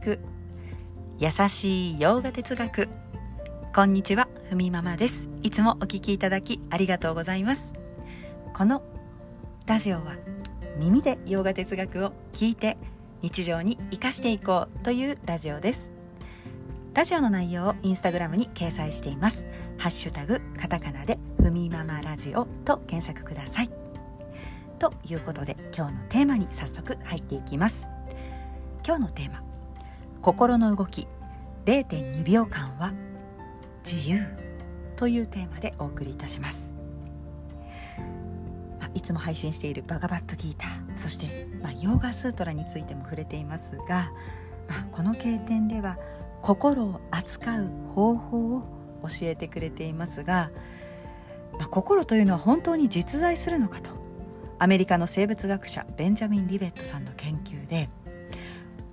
聞く。優しい洋画哲学。こんにちはふみママです。いつもお聞きいただきありがとうございます。このラジオは耳で洋画哲学を聞いて日常に生かしていこうというラジオです。ラジオの内容をインスタグラムに掲載しています。ハッシュタグカタカナでふみママラジオと検索ください。ということで今日のテーマに早速入っていきます。今日のテーマ心の動き0.2秒間は自由というテーマでお送りいたします、いつも配信しているバガバットギーターそして、まあ、ヨーガスートラについても触れていますが、まあ、この経典では心を扱う方法を教えてくれていますが、まあ、心というのは本当に実在するのかとアメリカの生物学者ベンジャミン・リベットさんの研究で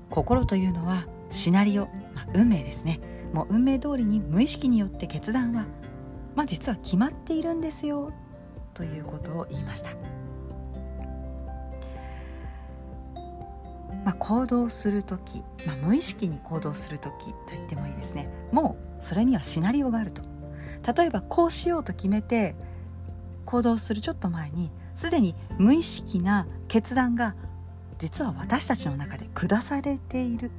心というのはシナリオ、まあ、運命ですね。もう運命通りに無意識によって決断は、まあ、実は決まっているんですよということを言いました、まあ、行動する時、まあ、無意識に行動する時と言ってもいいですね。もうそれにはシナリオがあると。例えばこうしようと決めて行動するちょっと前にすでに無意識な決断が実は私たちの中で下されている。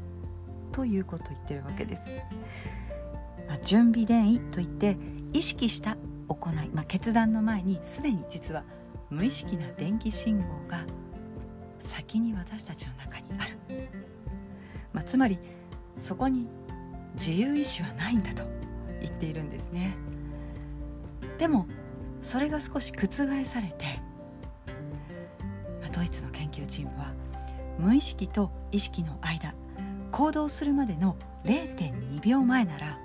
ということを言ってるわけです。まあ、準備伝意といって意識した行い、まあ、決断の前にすでに実は無意識な電気信号が先に私たちの中にある、まあ、つまりそこに自由意志はないんだと言っているんですねでもそれが少し覆されてまあドイツの研究チームは無意識と意識の間行動するまでの0.2秒前なら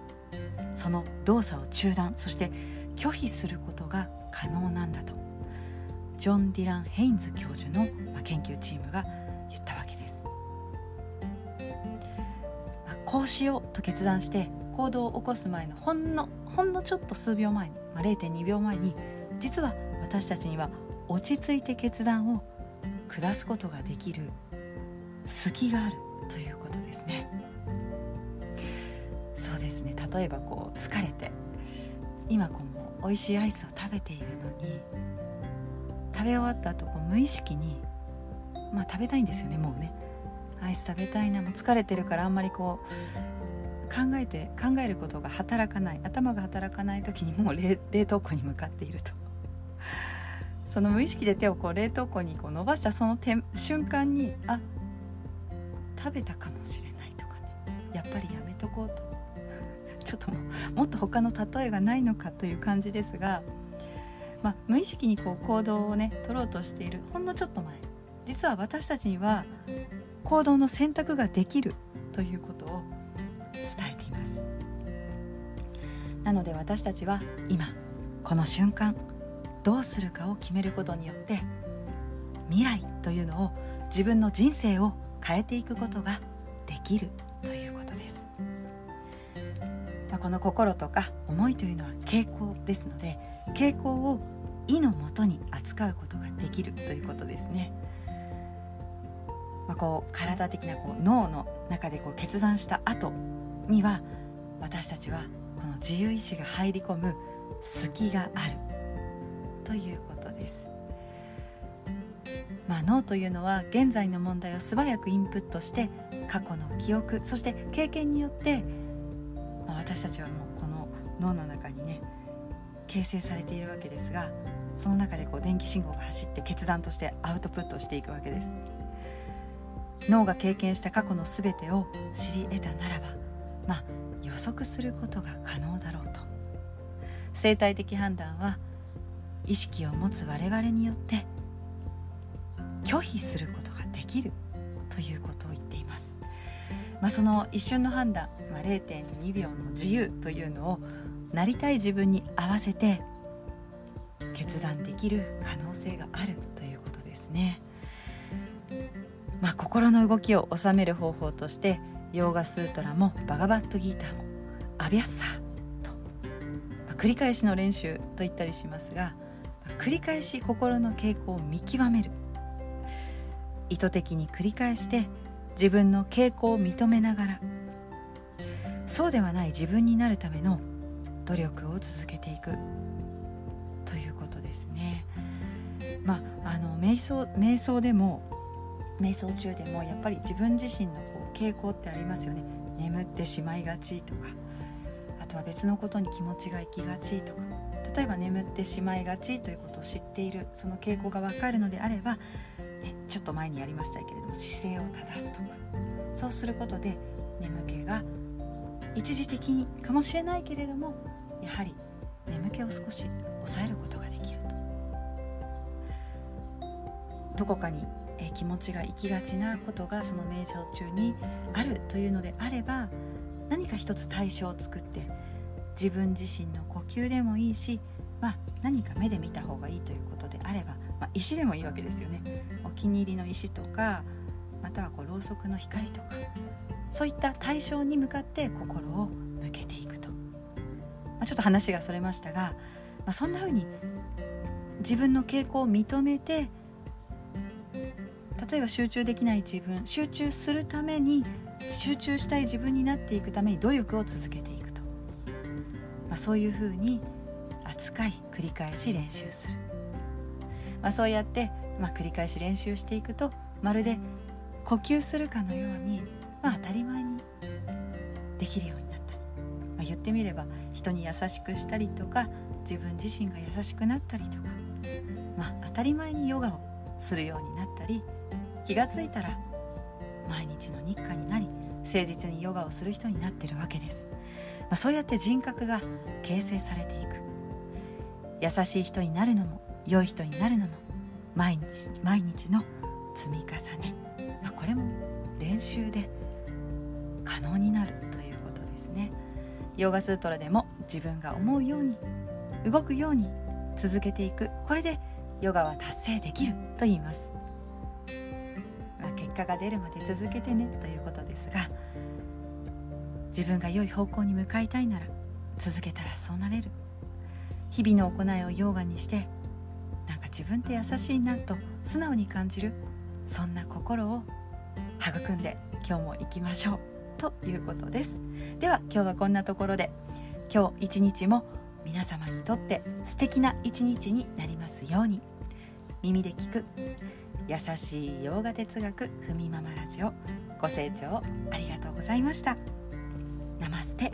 その動作を中断そして拒否することが可能なんだとジョン・ディラン・ヘインズ教授の研究チームが言ったわけです。あこうしようと決断して行動を起こす前のほんのほんのちょっと数秒前に、まあ、0.2秒前に実は私たちには落ち着いて決断を下すことができる隙があるということですね。そうですね。例えばこう疲れて今こう美味しいアイスを食べているのに食べ終わった後こう無意識にまあ食べたいんですよねもうね。アイス食べたいなもう疲れてるからあんまりこう考えて考えることが働かない頭が働かない時にもう冷凍庫に向かっていると。その無意識で手をこう冷凍庫にこう伸ばしたその瞬間にあ食べたかもしれないとかね。やっぱりやめとこうと。ちょっとももっと他の例えがないのかという感じですが、まあ、無意識にこう行動をね取ろうとしている。ほんのちょっと前。実は私たちには行動の選択ができるということを伝えています。なので私たちは今この瞬間どうするかを決めることによって未来というのを自分の人生を変えていくことができるということです、まあ、この心とか思いというのは傾向ですので傾向を意のもとに扱うことができるということですね、まあ、こう体的なこう脳の中でこう決断した後には私たちはこの自由意志が入り込む隙があるということです。まあ、脳というのは現在の問題を素早くインプットして過去の記憶そして経験によって、まあ、私たちはもうこの脳の中にね形成されているわけですがその中でこう電気信号が走って決断としてアウトプットしていくわけです。脳が経験した過去の全てを知り得たならばまあ予測することが可能だろうと。生態的判断は意識を持つ我々によって拒否することができるということを言っています。まあ、その一瞬の判断、まあ、0.2秒の自由というのをなりたい自分に合わせて決断できる可能性があるということですね。まあ、心の動きを収める方法としてヨーガスートラもバガバットギーターもアビャッサーと、まあ、繰り返しの練習と言ったりしますが繰り返し心の傾向を見極める意図的に繰り返して自分の傾向を認めながらそうではない自分になるための努力を続けていくということですね。まあ、あの瞑想瞑想でも瞑想中でもやっぱり自分自身のこう傾向ってありますよね眠ってしまいがちとかあとは別のことに気持ちが行きがちとか例えば眠ってしまいがちということを知っているその傾向が分かるのであれば、ね、ちょっと前にやりましたけれども姿勢を正すとかそうすることで眠気が一時的にかもしれないけれどもやはり眠気を少し抑えることができると。どこかにえ気持ちが行きがちなことがその瞑想中にあるというのであれば何か一つ対象を作って自分自身の呼吸でもいいし、まあ、何か目で見た方がいいということであれば、まあ、石でもいいわけですよね。お気に入りの石とかまたはこうろうそくの光とかそういった対象に向かって心を向けていくと、まあ、ちょっと話がそれましたが、まあ、そんな風に自分の傾向を認めて例えば集中できない自分集中するために集中したい自分になっていくために努力を続けていく、まあ、そういうふうに扱い繰り返し練習する、まあ、そうやって、まあ、繰り返し練習していくとまるで呼吸するかのように、まあ、当たり前にできるようになったり、まあ、言ってみれば人に優しくしたりとか自分自身が優しくなったりとか、まあ、当たり前にヨガをするようになったり気がついたら毎日の日課になり誠実にヨガをする人になってるわけです、ま、そうやって人格が形成されていく。優しい人になるのも良い人になるのも毎日毎日の積み重ね、まあ、これも練習で可能になるということですね。ヨガスートラでも自分が思うように動くように続けていく。これでヨガは達成できると言います。まあ結果が出るまで続けてねということですが自分が良い方向に向かいたいなら続けたらそうなれる。日々の行いをヨガにしてなんか自分って優しいなと素直に感じるそんな心を育んで今日も行きましょうということです。では今日はこんなところで今日一日も皆様にとって素敵な一日になりますように。耳で聞く優しい洋画哲学ふみママラジオご清聴ありがとうございました。ナマステ